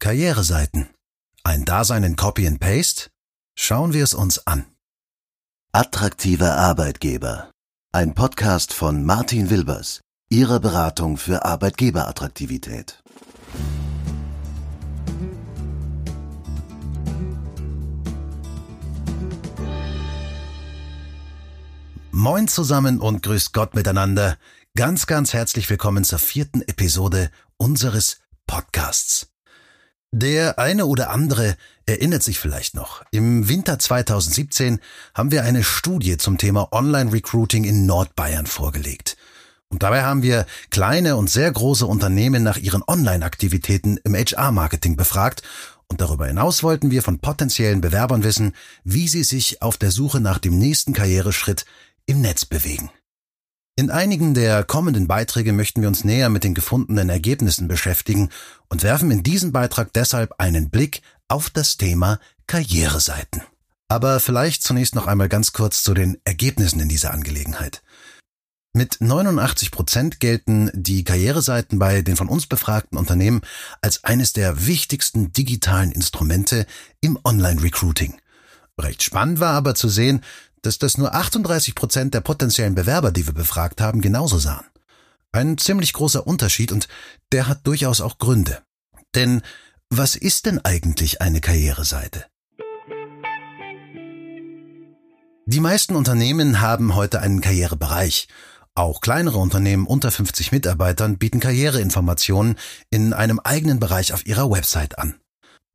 Karriereseiten. Ein Dasein in Copy and Paste? Schauen wir es uns an. Attraktive Arbeitgeber. Ein Podcast von Martin Wilbers, Ihrer Beratung für Arbeitgeberattraktivität. Moin zusammen und grüßt Gott miteinander. Ganz, ganz herzlich willkommen zur vierten Episode unseres Podcasts. Der eine oder andere erinnert sich vielleicht noch. Im Winter 2017 haben wir eine Studie zum Thema Online-Recruiting in Nordbayern vorgelegt. Und dabei haben wir kleine und sehr große Unternehmen nach ihren Online-Aktivitäten im HR-Marketing befragt und darüber hinaus wollten wir von potenziellen Bewerbern wissen, wie sie sich auf der Suche nach dem nächsten Karriereschritt im Netz bewegen. In einigen der kommenden Beiträge möchten wir uns näher mit den gefundenen Ergebnissen beschäftigen und werfen in diesem Beitrag deshalb einen Blick auf das Thema Karriereseiten. Aber vielleicht zunächst noch einmal ganz kurz zu den Ergebnissen in dieser Angelegenheit. Mit 89 Prozent gelten die Karriereseiten bei den von uns befragten Unternehmen als eines der wichtigsten digitalen Instrumente im Online-Recruiting. Recht spannend war aber zu sehen, dass das nur 38 Prozent der potenziellen Bewerber, die wir befragt haben, genauso sahen. Ein ziemlich großer Unterschied und der hat durchaus auch Gründe. Denn was ist denn eigentlich eine Karriereseite? Die meisten Unternehmen haben heute einen Karrierebereich. Auch kleinere Unternehmen unter 50 Mitarbeitern bieten Karriereinformationen in einem eigenen Bereich auf ihrer Website an.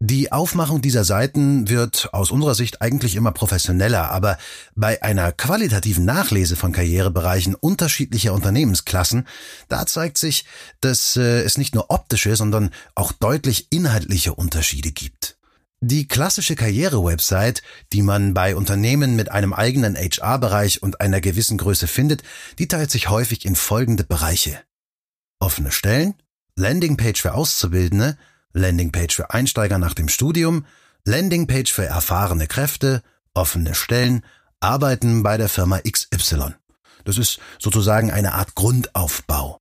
Die Aufmachung dieser Seiten wird aus unserer Sicht eigentlich immer professioneller, aber bei einer qualitativen Nachlese von Karrierebereichen unterschiedlicher Unternehmensklassen, da zeigt sich, dass äh, es nicht nur optische, sondern auch deutlich inhaltliche Unterschiede gibt. Die klassische Karriere-Website, die man bei Unternehmen mit einem eigenen HR-Bereich und einer gewissen Größe findet, die teilt sich häufig in folgende Bereiche. Offene Stellen, Landingpage für Auszubildende, Landingpage für Einsteiger nach dem Studium, Landingpage für erfahrene Kräfte, offene Stellen, Arbeiten bei der Firma XY. Das ist sozusagen eine Art Grundaufbau.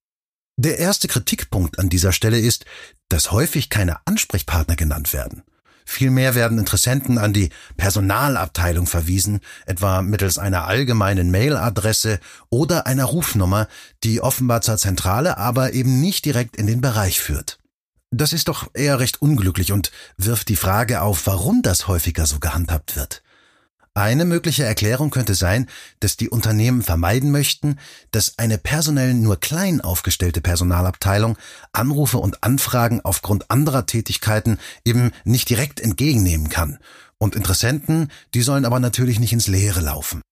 Der erste Kritikpunkt an dieser Stelle ist, dass häufig keine Ansprechpartner genannt werden. Vielmehr werden Interessenten an die Personalabteilung verwiesen, etwa mittels einer allgemeinen Mailadresse oder einer Rufnummer, die offenbar zur Zentrale, aber eben nicht direkt in den Bereich führt. Das ist doch eher recht unglücklich und wirft die Frage auf, warum das häufiger so gehandhabt wird. Eine mögliche Erklärung könnte sein, dass die Unternehmen vermeiden möchten, dass eine personell nur klein aufgestellte Personalabteilung Anrufe und Anfragen aufgrund anderer Tätigkeiten eben nicht direkt entgegennehmen kann. Und Interessenten, die sollen aber natürlich nicht ins Leere laufen.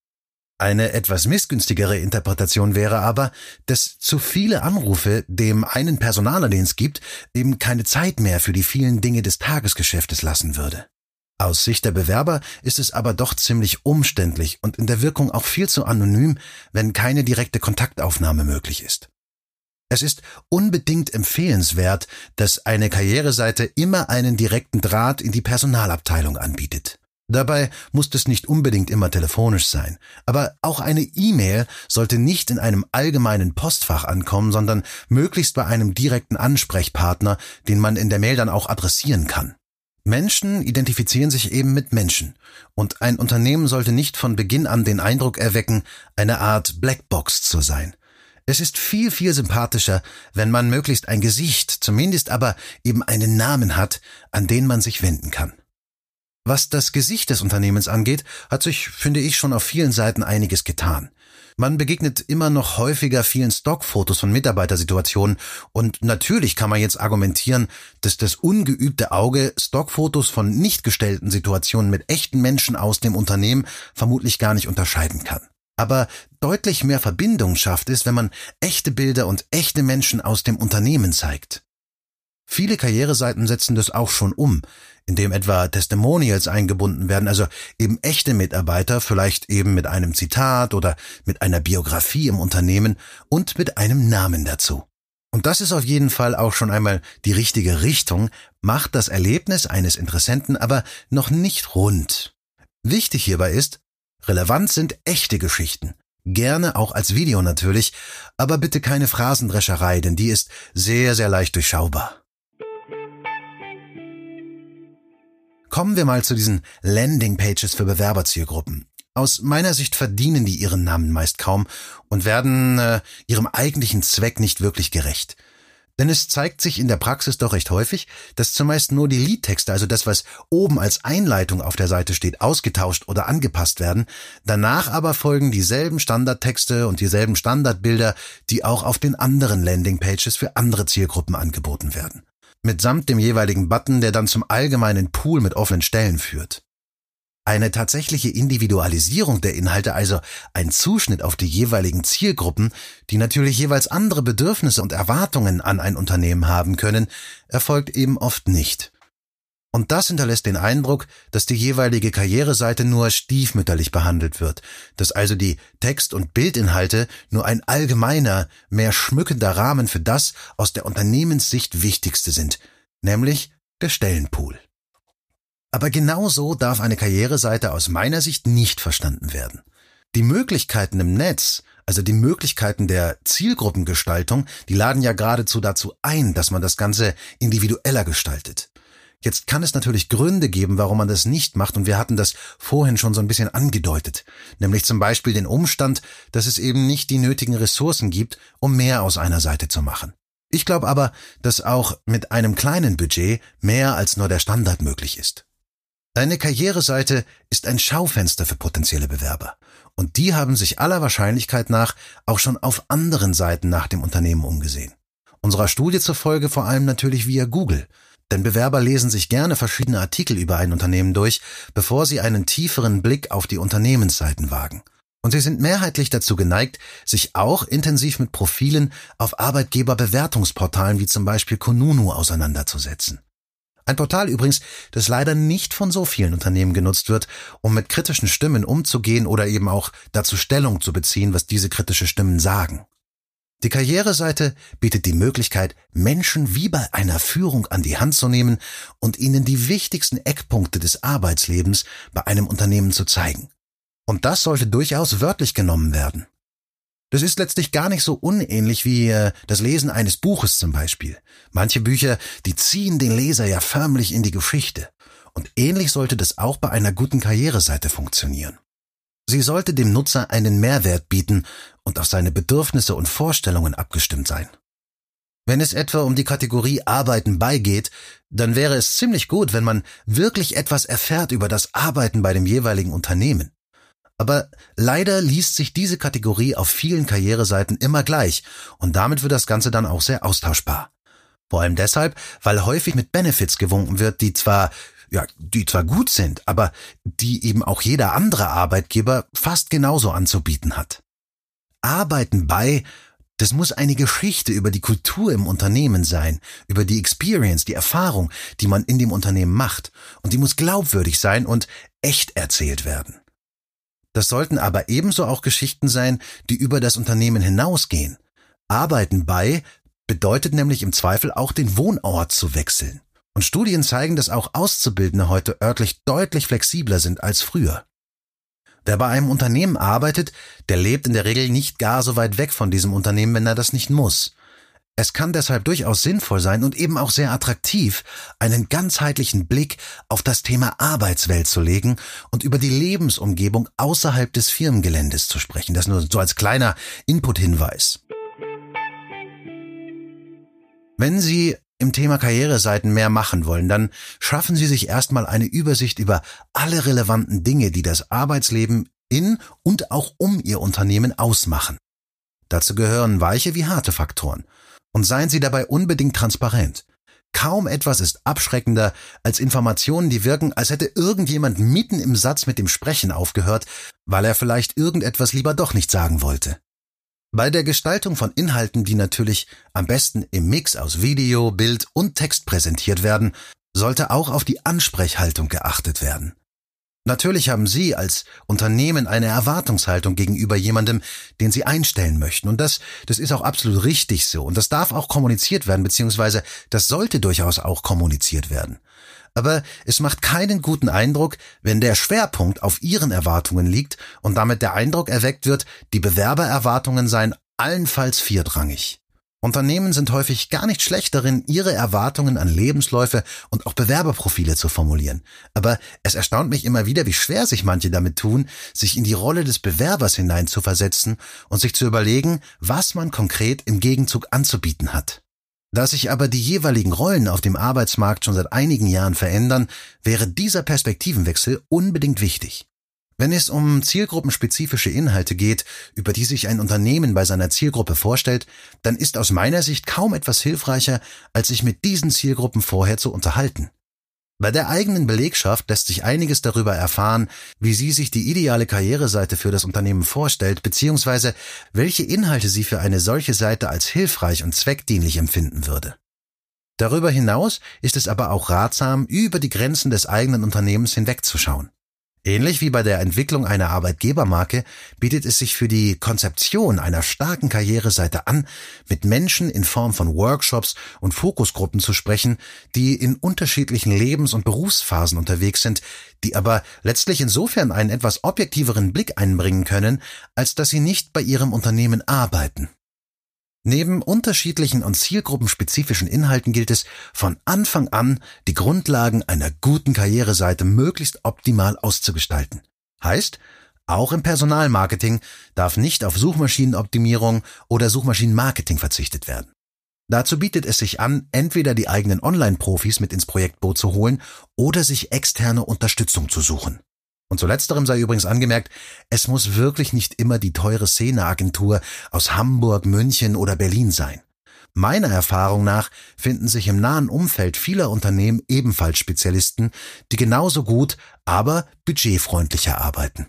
Eine etwas missgünstigere Interpretation wäre aber, dass zu viele Anrufe dem einen Personaler, den es gibt, eben keine Zeit mehr für die vielen Dinge des Tagesgeschäftes lassen würde. Aus Sicht der Bewerber ist es aber doch ziemlich umständlich und in der Wirkung auch viel zu anonym, wenn keine direkte Kontaktaufnahme möglich ist. Es ist unbedingt empfehlenswert, dass eine Karriereseite immer einen direkten Draht in die Personalabteilung anbietet. Dabei muss es nicht unbedingt immer telefonisch sein, aber auch eine E-Mail sollte nicht in einem allgemeinen Postfach ankommen, sondern möglichst bei einem direkten Ansprechpartner, den man in der Mail dann auch adressieren kann. Menschen identifizieren sich eben mit Menschen, und ein Unternehmen sollte nicht von Beginn an den Eindruck erwecken, eine Art Blackbox zu sein. Es ist viel, viel sympathischer, wenn man möglichst ein Gesicht, zumindest aber eben einen Namen hat, an den man sich wenden kann. Was das Gesicht des Unternehmens angeht, hat sich, finde ich, schon auf vielen Seiten einiges getan. Man begegnet immer noch häufiger vielen Stockfotos von Mitarbeitersituationen und natürlich kann man jetzt argumentieren, dass das ungeübte Auge Stockfotos von nicht gestellten Situationen mit echten Menschen aus dem Unternehmen vermutlich gar nicht unterscheiden kann. Aber deutlich mehr Verbindung schafft es, wenn man echte Bilder und echte Menschen aus dem Unternehmen zeigt. Viele Karriereseiten setzen das auch schon um, indem etwa Testimonials eingebunden werden, also eben echte Mitarbeiter, vielleicht eben mit einem Zitat oder mit einer Biografie im Unternehmen und mit einem Namen dazu. Und das ist auf jeden Fall auch schon einmal die richtige Richtung, macht das Erlebnis eines Interessenten aber noch nicht rund. Wichtig hierbei ist, relevant sind echte Geschichten. Gerne auch als Video natürlich, aber bitte keine Phrasendrescherei, denn die ist sehr, sehr leicht durchschaubar. Kommen wir mal zu diesen Landingpages für Bewerberzielgruppen. Aus meiner Sicht verdienen die ihren Namen meist kaum und werden äh, ihrem eigentlichen Zweck nicht wirklich gerecht. Denn es zeigt sich in der Praxis doch recht häufig, dass zumeist nur die Liedtexte, also das, was oben als Einleitung auf der Seite steht, ausgetauscht oder angepasst werden, danach aber folgen dieselben Standardtexte und dieselben Standardbilder, die auch auf den anderen Landingpages für andere Zielgruppen angeboten werden. Mitsamt dem jeweiligen Button, der dann zum allgemeinen Pool mit offenen Stellen führt. Eine tatsächliche Individualisierung der Inhalte, also ein Zuschnitt auf die jeweiligen Zielgruppen, die natürlich jeweils andere Bedürfnisse und Erwartungen an ein Unternehmen haben können, erfolgt eben oft nicht. Und das hinterlässt den Eindruck, dass die jeweilige Karriereseite nur stiefmütterlich behandelt wird, dass also die Text- und Bildinhalte nur ein allgemeiner, mehr schmückender Rahmen für das aus der Unternehmenssicht Wichtigste sind, nämlich der Stellenpool. Aber genau so darf eine Karriereseite aus meiner Sicht nicht verstanden werden. Die Möglichkeiten im Netz, also die Möglichkeiten der Zielgruppengestaltung, die laden ja geradezu dazu ein, dass man das Ganze individueller gestaltet. Jetzt kann es natürlich Gründe geben, warum man das nicht macht, und wir hatten das vorhin schon so ein bisschen angedeutet, nämlich zum Beispiel den Umstand, dass es eben nicht die nötigen Ressourcen gibt, um mehr aus einer Seite zu machen. Ich glaube aber, dass auch mit einem kleinen Budget mehr als nur der Standard möglich ist. Eine Karriereseite ist ein Schaufenster für potenzielle Bewerber. Und die haben sich aller Wahrscheinlichkeit nach auch schon auf anderen Seiten nach dem Unternehmen umgesehen. Unserer Studie zufolge vor allem natürlich via Google. Denn Bewerber lesen sich gerne verschiedene Artikel über ein Unternehmen durch, bevor sie einen tieferen Blick auf die Unternehmensseiten wagen. Und sie sind mehrheitlich dazu geneigt, sich auch intensiv mit Profilen auf Arbeitgeberbewertungsportalen wie zum Beispiel Konunu auseinanderzusetzen. Ein Portal übrigens, das leider nicht von so vielen Unternehmen genutzt wird, um mit kritischen Stimmen umzugehen oder eben auch dazu Stellung zu beziehen, was diese kritische Stimmen sagen. Die Karriereseite bietet die Möglichkeit, Menschen wie bei einer Führung an die Hand zu nehmen und ihnen die wichtigsten Eckpunkte des Arbeitslebens bei einem Unternehmen zu zeigen. Und das sollte durchaus wörtlich genommen werden. Das ist letztlich gar nicht so unähnlich wie äh, das Lesen eines Buches zum Beispiel. Manche Bücher, die ziehen den Leser ja förmlich in die Geschichte. Und ähnlich sollte das auch bei einer guten Karriereseite funktionieren. Sie sollte dem Nutzer einen Mehrwert bieten und auf seine Bedürfnisse und Vorstellungen abgestimmt sein. Wenn es etwa um die Kategorie Arbeiten beigeht, dann wäre es ziemlich gut, wenn man wirklich etwas erfährt über das Arbeiten bei dem jeweiligen Unternehmen. Aber leider liest sich diese Kategorie auf vielen Karriereseiten immer gleich und damit wird das Ganze dann auch sehr austauschbar. Vor allem deshalb, weil häufig mit Benefits gewunken wird, die zwar ja, die zwar gut sind, aber die eben auch jeder andere Arbeitgeber fast genauso anzubieten hat. Arbeiten bei, das muss eine Geschichte über die Kultur im Unternehmen sein, über die Experience, die Erfahrung, die man in dem Unternehmen macht, und die muss glaubwürdig sein und echt erzählt werden. Das sollten aber ebenso auch Geschichten sein, die über das Unternehmen hinausgehen. Arbeiten bei bedeutet nämlich im Zweifel auch den Wohnort zu wechseln. Und Studien zeigen, dass auch Auszubildende heute örtlich deutlich flexibler sind als früher. Wer bei einem Unternehmen arbeitet, der lebt in der Regel nicht gar so weit weg von diesem Unternehmen, wenn er das nicht muss. Es kann deshalb durchaus sinnvoll sein und eben auch sehr attraktiv, einen ganzheitlichen Blick auf das Thema Arbeitswelt zu legen und über die Lebensumgebung außerhalb des Firmengeländes zu sprechen. Das nur so als kleiner Input-Hinweis. Wenn Sie im Thema Karriereseiten mehr machen wollen, dann schaffen Sie sich erstmal eine Übersicht über alle relevanten Dinge, die das Arbeitsleben in und auch um Ihr Unternehmen ausmachen. Dazu gehören weiche wie harte Faktoren. Und seien Sie dabei unbedingt transparent. Kaum etwas ist abschreckender als Informationen, die wirken, als hätte irgendjemand mitten im Satz mit dem Sprechen aufgehört, weil er vielleicht irgendetwas lieber doch nicht sagen wollte. Bei der Gestaltung von Inhalten, die natürlich am besten im Mix aus Video, Bild und Text präsentiert werden, sollte auch auf die Ansprechhaltung geachtet werden. Natürlich haben Sie als Unternehmen eine Erwartungshaltung gegenüber jemandem, den Sie einstellen möchten. Und das, das ist auch absolut richtig so. Und das darf auch kommuniziert werden, beziehungsweise das sollte durchaus auch kommuniziert werden. Aber es macht keinen guten Eindruck, wenn der Schwerpunkt auf Ihren Erwartungen liegt und damit der Eindruck erweckt wird, die Bewerbererwartungen seien allenfalls viertrangig. Unternehmen sind häufig gar nicht schlecht darin, ihre Erwartungen an Lebensläufe und auch Bewerberprofile zu formulieren. Aber es erstaunt mich immer wieder, wie schwer sich manche damit tun, sich in die Rolle des Bewerbers hineinzuversetzen und sich zu überlegen, was man konkret im Gegenzug anzubieten hat. Da sich aber die jeweiligen Rollen auf dem Arbeitsmarkt schon seit einigen Jahren verändern, wäre dieser Perspektivenwechsel unbedingt wichtig. Wenn es um zielgruppenspezifische Inhalte geht, über die sich ein Unternehmen bei seiner Zielgruppe vorstellt, dann ist aus meiner Sicht kaum etwas hilfreicher, als sich mit diesen Zielgruppen vorher zu unterhalten. Bei der eigenen Belegschaft lässt sich einiges darüber erfahren, wie sie sich die ideale Karriereseite für das Unternehmen vorstellt, beziehungsweise welche Inhalte sie für eine solche Seite als hilfreich und zweckdienlich empfinden würde. Darüber hinaus ist es aber auch ratsam, über die Grenzen des eigenen Unternehmens hinwegzuschauen. Ähnlich wie bei der Entwicklung einer Arbeitgebermarke bietet es sich für die Konzeption einer starken Karriereseite an, mit Menschen in Form von Workshops und Fokusgruppen zu sprechen, die in unterschiedlichen Lebens- und Berufsphasen unterwegs sind, die aber letztlich insofern einen etwas objektiveren Blick einbringen können, als dass sie nicht bei ihrem Unternehmen arbeiten. Neben unterschiedlichen und zielgruppenspezifischen Inhalten gilt es, von Anfang an die Grundlagen einer guten Karriereseite möglichst optimal auszugestalten. Heißt, auch im Personalmarketing darf nicht auf Suchmaschinenoptimierung oder Suchmaschinenmarketing verzichtet werden. Dazu bietet es sich an, entweder die eigenen Online-Profis mit ins Projektboot zu holen oder sich externe Unterstützung zu suchen. Und zu letzterem sei übrigens angemerkt, es muss wirklich nicht immer die teure Szeneagentur aus Hamburg, München oder Berlin sein. Meiner Erfahrung nach finden sich im nahen Umfeld vieler Unternehmen ebenfalls Spezialisten, die genauso gut, aber budgetfreundlicher arbeiten.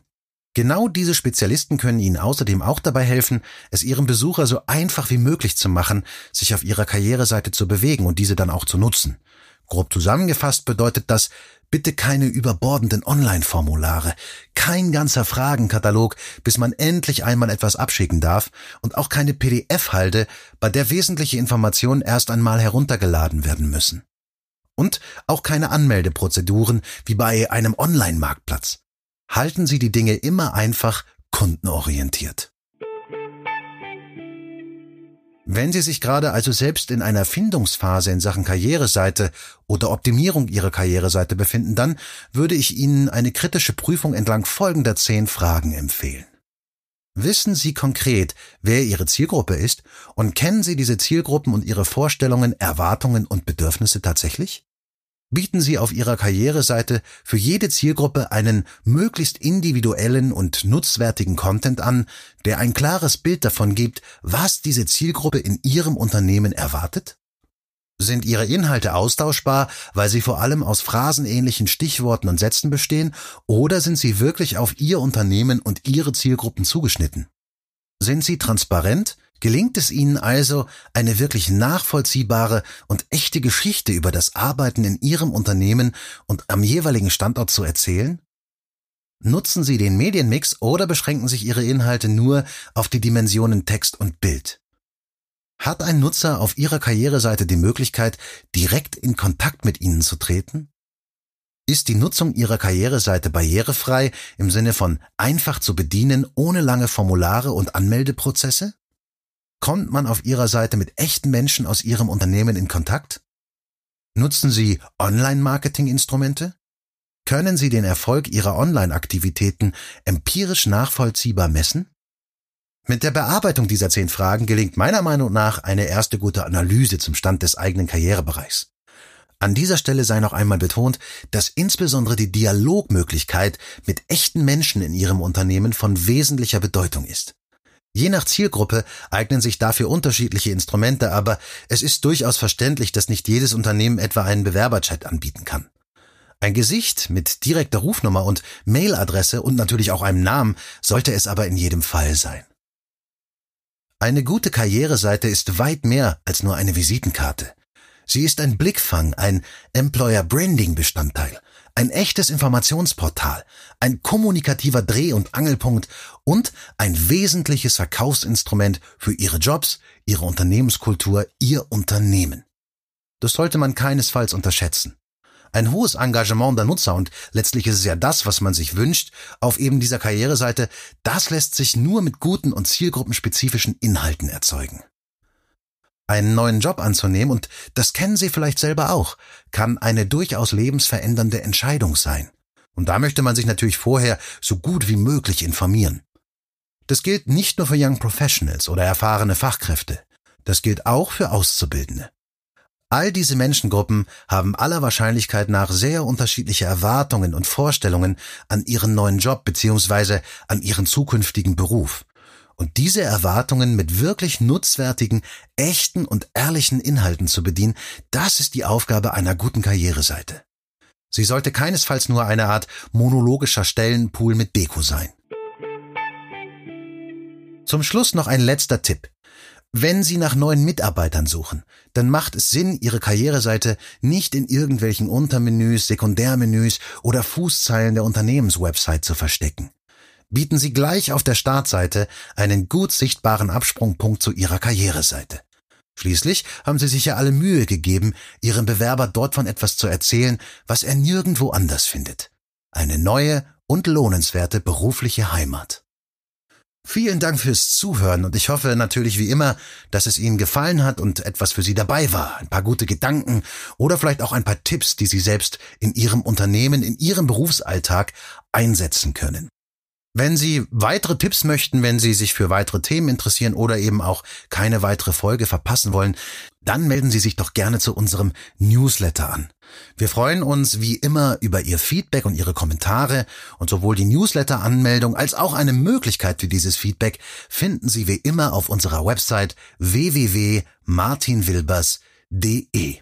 Genau diese Spezialisten können Ihnen außerdem auch dabei helfen, es Ihrem Besucher so einfach wie möglich zu machen, sich auf Ihrer Karriereseite zu bewegen und diese dann auch zu nutzen. Grob zusammengefasst bedeutet das, bitte keine überbordenden Online-Formulare, kein ganzer Fragenkatalog, bis man endlich einmal etwas abschicken darf und auch keine PDF-Halde, bei der wesentliche Informationen erst einmal heruntergeladen werden müssen. Und auch keine Anmeldeprozeduren wie bei einem Online-Marktplatz. Halten Sie die Dinge immer einfach kundenorientiert. Wenn Sie sich gerade also selbst in einer Findungsphase in Sachen Karriereseite oder Optimierung Ihrer Karriereseite befinden, dann würde ich Ihnen eine kritische Prüfung entlang folgender zehn Fragen empfehlen. Wissen Sie konkret, wer Ihre Zielgruppe ist und kennen Sie diese Zielgruppen und ihre Vorstellungen, Erwartungen und Bedürfnisse tatsächlich? Bieten Sie auf Ihrer Karriereseite für jede Zielgruppe einen möglichst individuellen und nutzwertigen Content an, der ein klares Bild davon gibt, was diese Zielgruppe in Ihrem Unternehmen erwartet? Sind Ihre Inhalte austauschbar, weil sie vor allem aus phrasenähnlichen Stichworten und Sätzen bestehen, oder sind sie wirklich auf Ihr Unternehmen und Ihre Zielgruppen zugeschnitten? Sind sie transparent, Gelingt es Ihnen also, eine wirklich nachvollziehbare und echte Geschichte über das Arbeiten in Ihrem Unternehmen und am jeweiligen Standort zu erzählen? Nutzen Sie den Medienmix oder beschränken sich Ihre Inhalte nur auf die Dimensionen Text und Bild? Hat ein Nutzer auf Ihrer Karriereseite die Möglichkeit, direkt in Kontakt mit Ihnen zu treten? Ist die Nutzung Ihrer Karriereseite barrierefrei im Sinne von einfach zu bedienen ohne lange Formulare und Anmeldeprozesse? Kommt man auf Ihrer Seite mit echten Menschen aus Ihrem Unternehmen in Kontakt? Nutzen Sie Online-Marketing-Instrumente? Können Sie den Erfolg Ihrer Online-Aktivitäten empirisch nachvollziehbar messen? Mit der Bearbeitung dieser zehn Fragen gelingt meiner Meinung nach eine erste gute Analyse zum Stand des eigenen Karrierebereichs. An dieser Stelle sei noch einmal betont, dass insbesondere die Dialogmöglichkeit mit echten Menschen in Ihrem Unternehmen von wesentlicher Bedeutung ist. Je nach Zielgruppe eignen sich dafür unterschiedliche Instrumente, aber es ist durchaus verständlich, dass nicht jedes Unternehmen etwa einen Bewerberchat anbieten kann. Ein Gesicht mit direkter Rufnummer und Mailadresse und natürlich auch einem Namen sollte es aber in jedem Fall sein. Eine gute Karriereseite ist weit mehr als nur eine Visitenkarte. Sie ist ein Blickfang, ein Employer Branding Bestandteil, ein echtes Informationsportal, ein kommunikativer Dreh- und Angelpunkt und ein wesentliches Verkaufsinstrument für Ihre Jobs, Ihre Unternehmenskultur, Ihr Unternehmen. Das sollte man keinesfalls unterschätzen. Ein hohes Engagement der Nutzer und letztlich ist es ja das, was man sich wünscht, auf eben dieser Karriereseite, das lässt sich nur mit guten und zielgruppenspezifischen Inhalten erzeugen. Einen neuen Job anzunehmen, und das kennen Sie vielleicht selber auch, kann eine durchaus lebensverändernde Entscheidung sein. Und da möchte man sich natürlich vorher so gut wie möglich informieren. Das gilt nicht nur für Young Professionals oder erfahrene Fachkräfte. Das gilt auch für Auszubildende. All diese Menschengruppen haben aller Wahrscheinlichkeit nach sehr unterschiedliche Erwartungen und Vorstellungen an ihren neuen Job bzw. an ihren zukünftigen Beruf. Und diese Erwartungen mit wirklich nutzwertigen, echten und ehrlichen Inhalten zu bedienen, das ist die Aufgabe einer guten Karriereseite. Sie sollte keinesfalls nur eine Art monologischer Stellenpool mit Deko sein. Zum Schluss noch ein letzter Tipp. Wenn Sie nach neuen Mitarbeitern suchen, dann macht es Sinn, Ihre Karriereseite nicht in irgendwelchen Untermenüs, Sekundärmenüs oder Fußzeilen der Unternehmenswebsite zu verstecken. Bieten Sie gleich auf der Startseite einen gut sichtbaren Absprungpunkt zu Ihrer Karriereseite. Schließlich haben Sie sich ja alle Mühe gegeben, Ihrem Bewerber dort von etwas zu erzählen, was er nirgendwo anders findet. Eine neue und lohnenswerte berufliche Heimat. Vielen Dank fürs Zuhören und ich hoffe natürlich wie immer, dass es Ihnen gefallen hat und etwas für Sie dabei war. Ein paar gute Gedanken oder vielleicht auch ein paar Tipps, die Sie selbst in Ihrem Unternehmen, in Ihrem Berufsalltag einsetzen können. Wenn Sie weitere Tipps möchten, wenn Sie sich für weitere Themen interessieren oder eben auch keine weitere Folge verpassen wollen, dann melden Sie sich doch gerne zu unserem Newsletter an. Wir freuen uns wie immer über Ihr Feedback und Ihre Kommentare und sowohl die Newsletter-Anmeldung als auch eine Möglichkeit für dieses Feedback finden Sie wie immer auf unserer Website www.martinwilbers.de.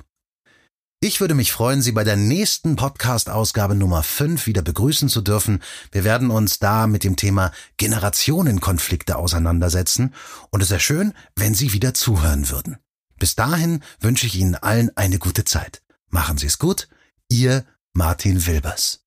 Ich würde mich freuen, Sie bei der nächsten Podcast-Ausgabe Nummer 5 wieder begrüßen zu dürfen. Wir werden uns da mit dem Thema Generationenkonflikte auseinandersetzen und es wäre schön, wenn Sie wieder zuhören würden. Bis dahin wünsche ich Ihnen allen eine gute Zeit. Machen Sie es gut. Ihr Martin Wilbers.